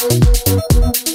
Yeah, baby.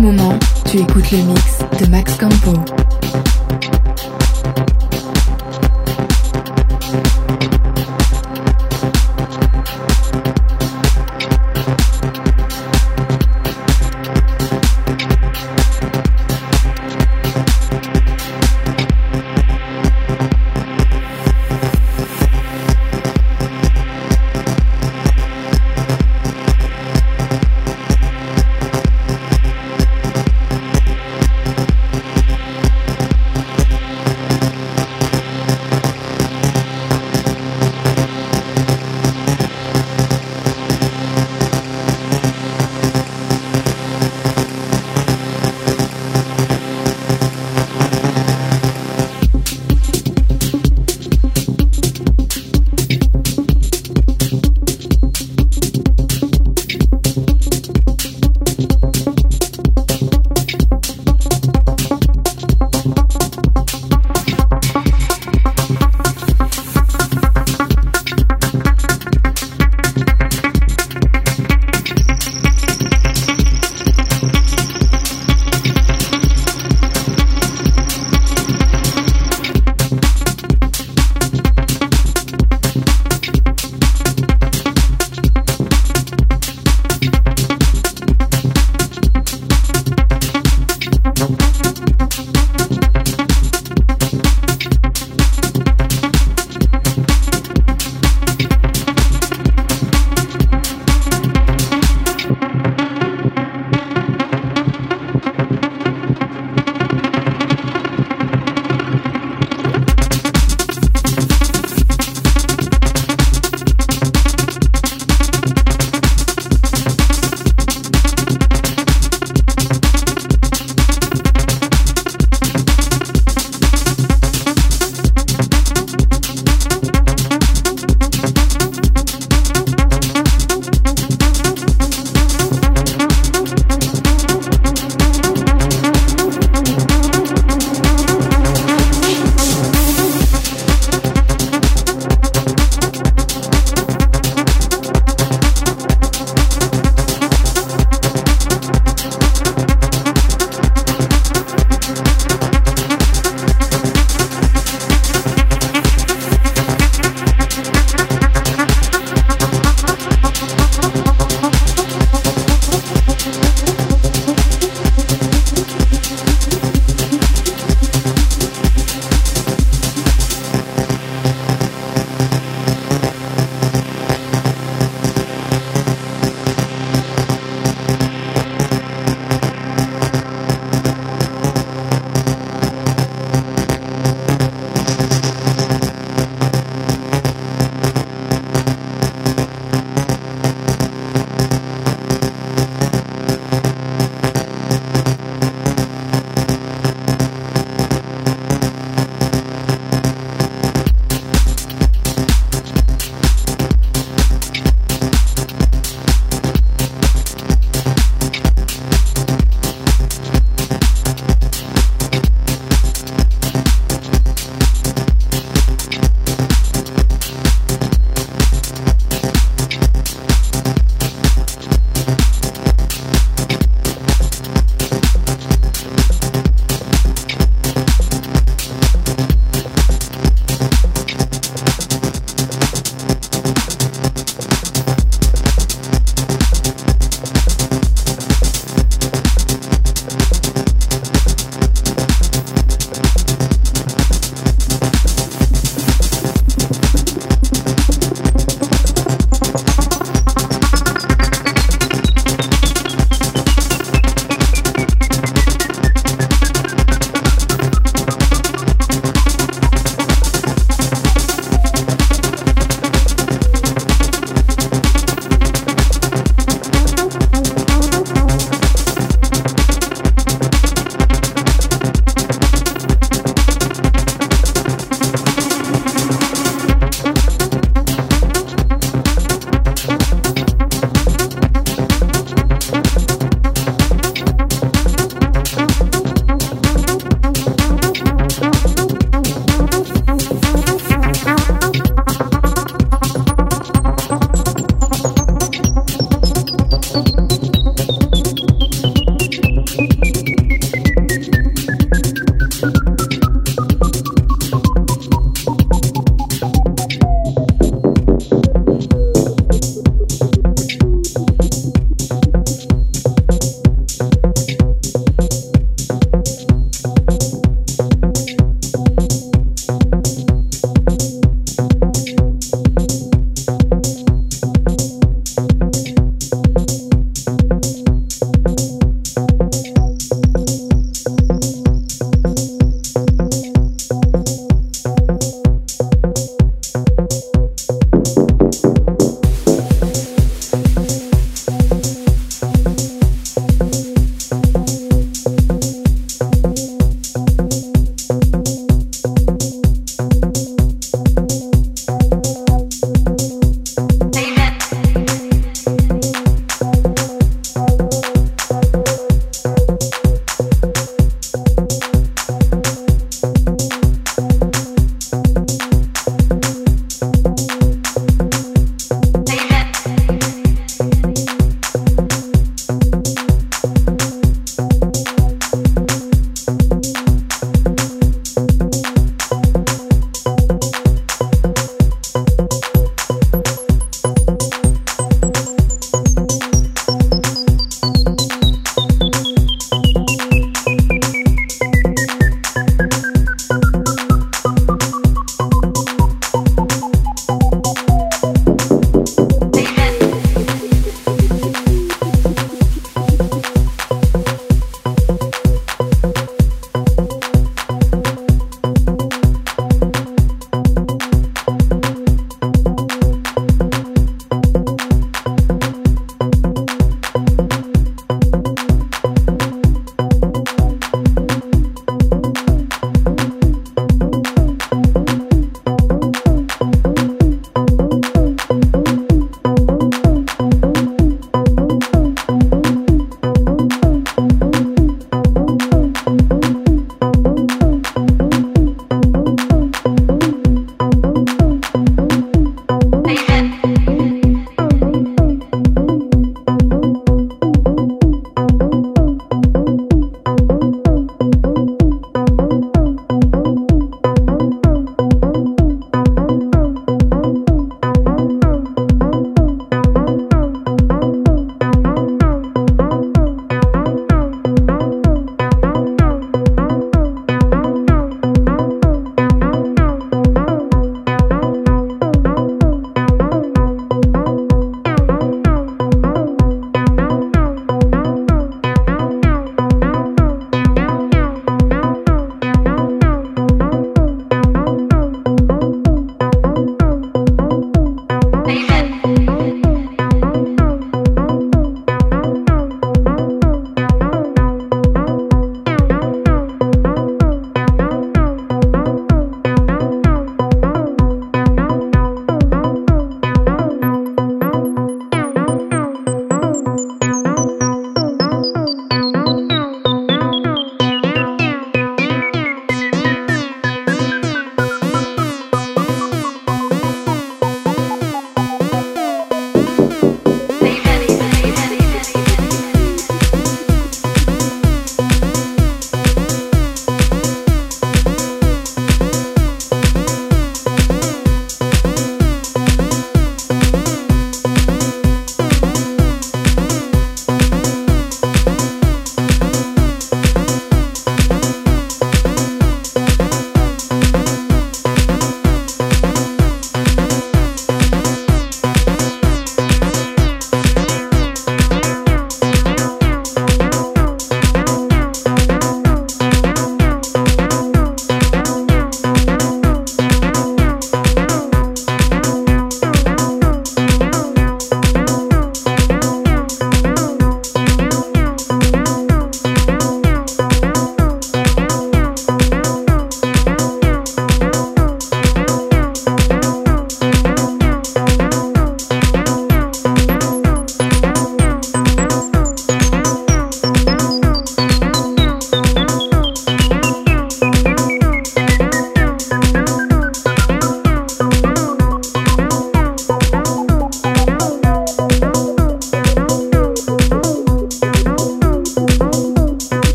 moment, tu écoutes le mix de Max Campo.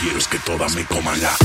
quiero es que todas me coman la.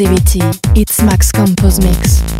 exclusivity. It's Max Campo's Mix.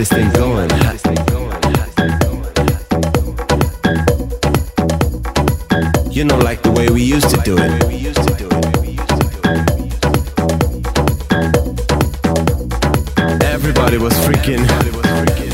this thing going. You know, like the way we used to do it. Everybody was freaking.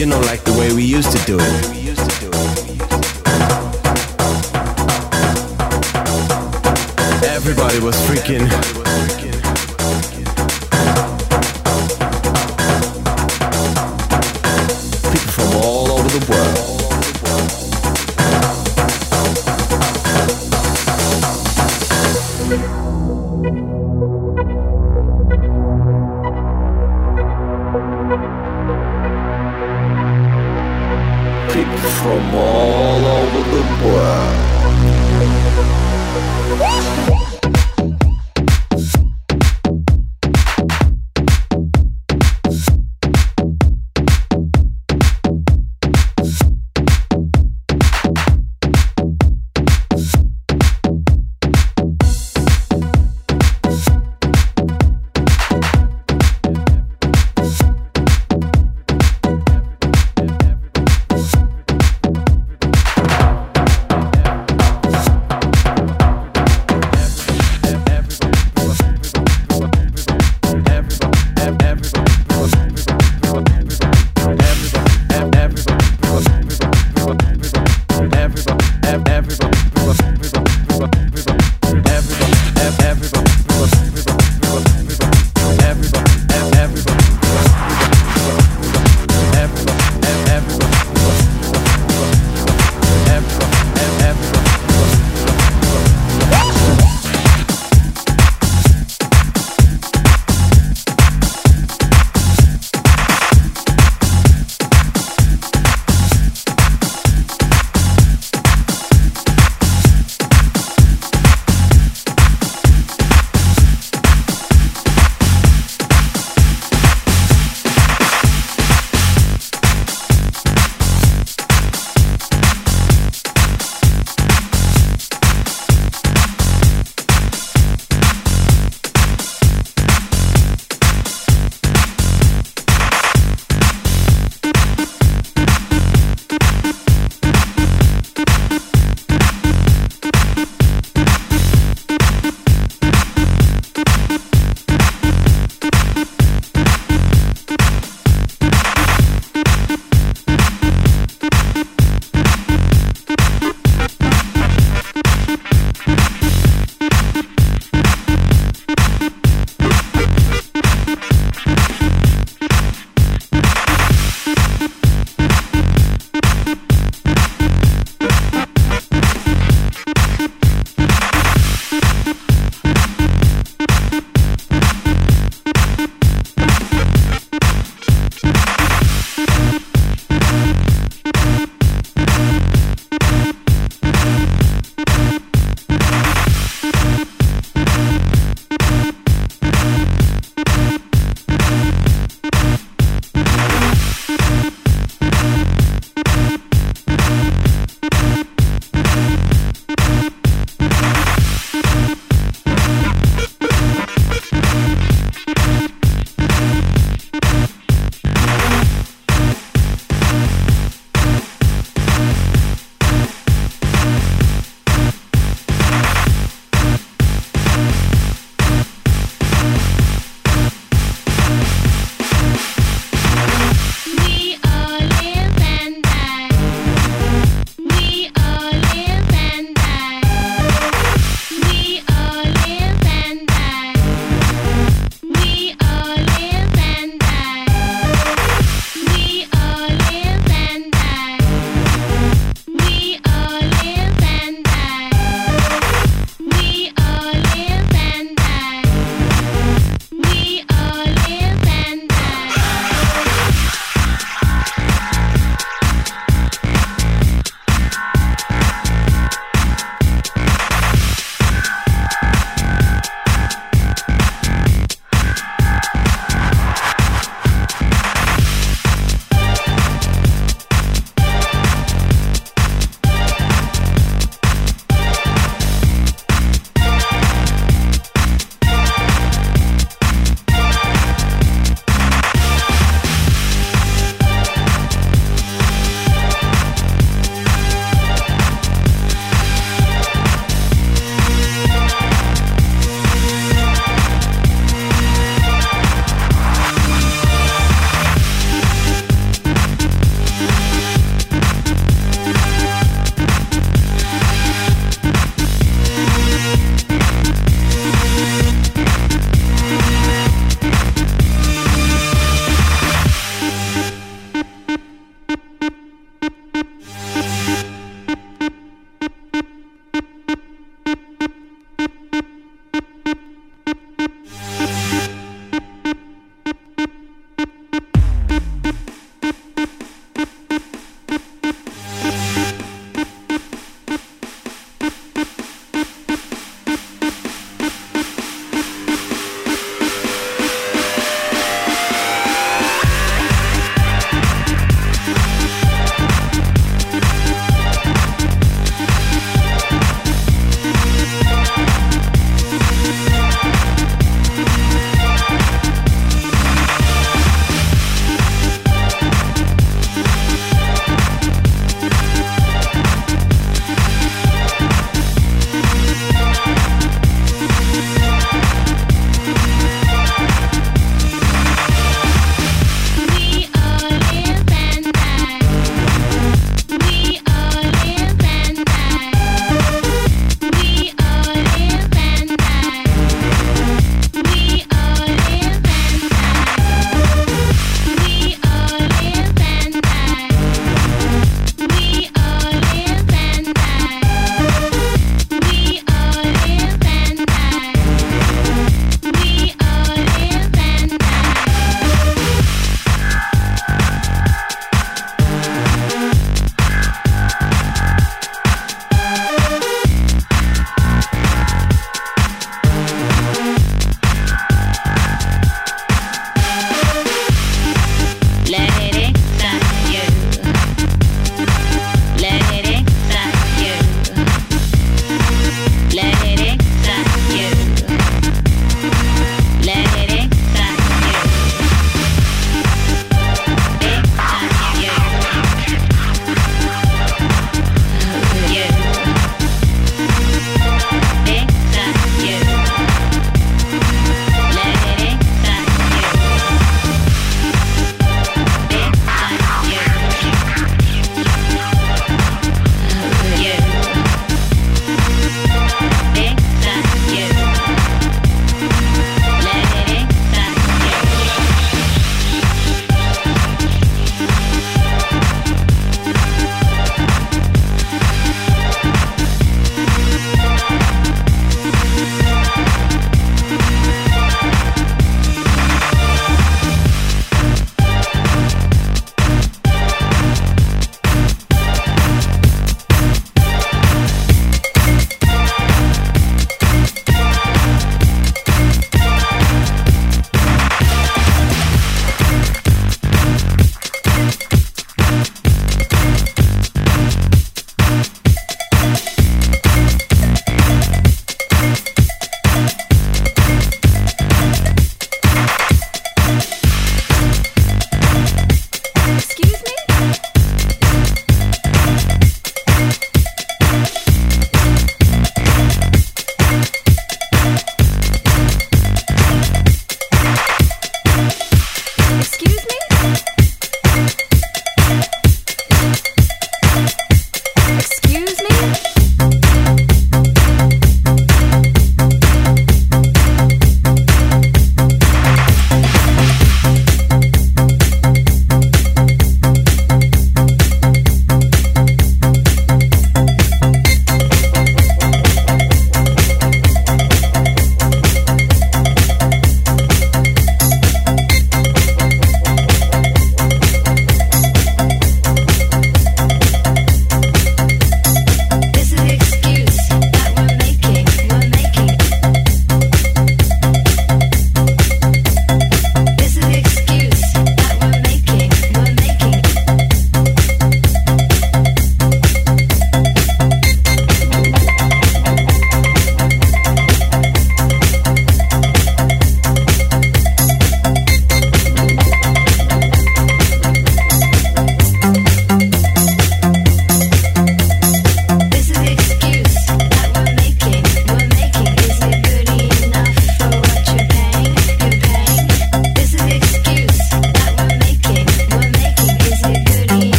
You know, like the way we used to do it. Everybody was freaking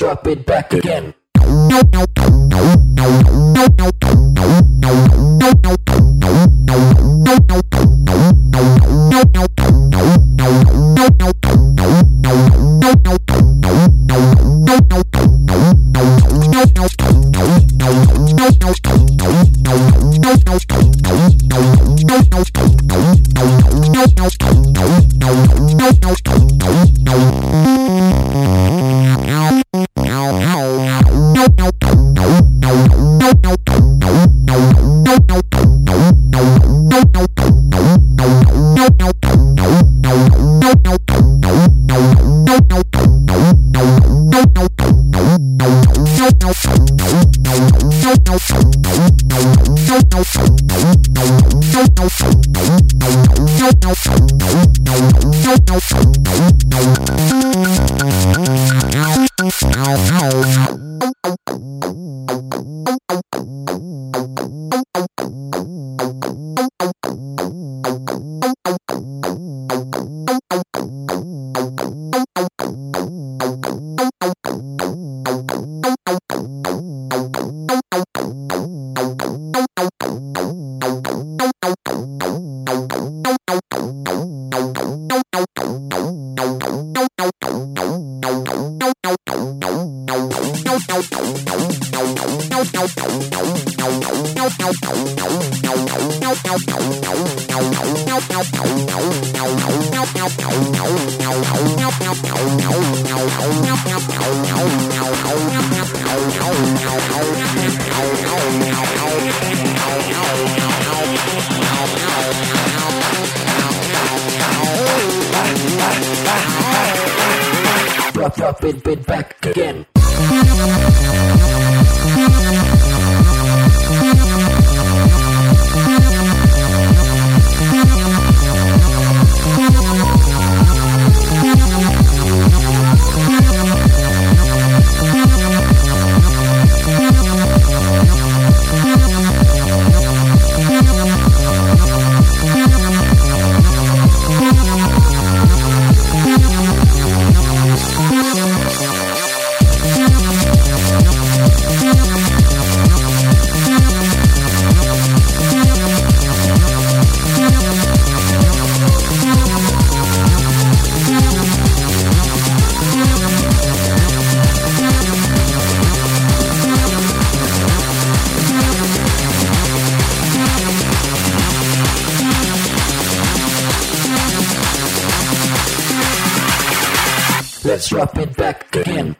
drop it back again. Let's drop it back again.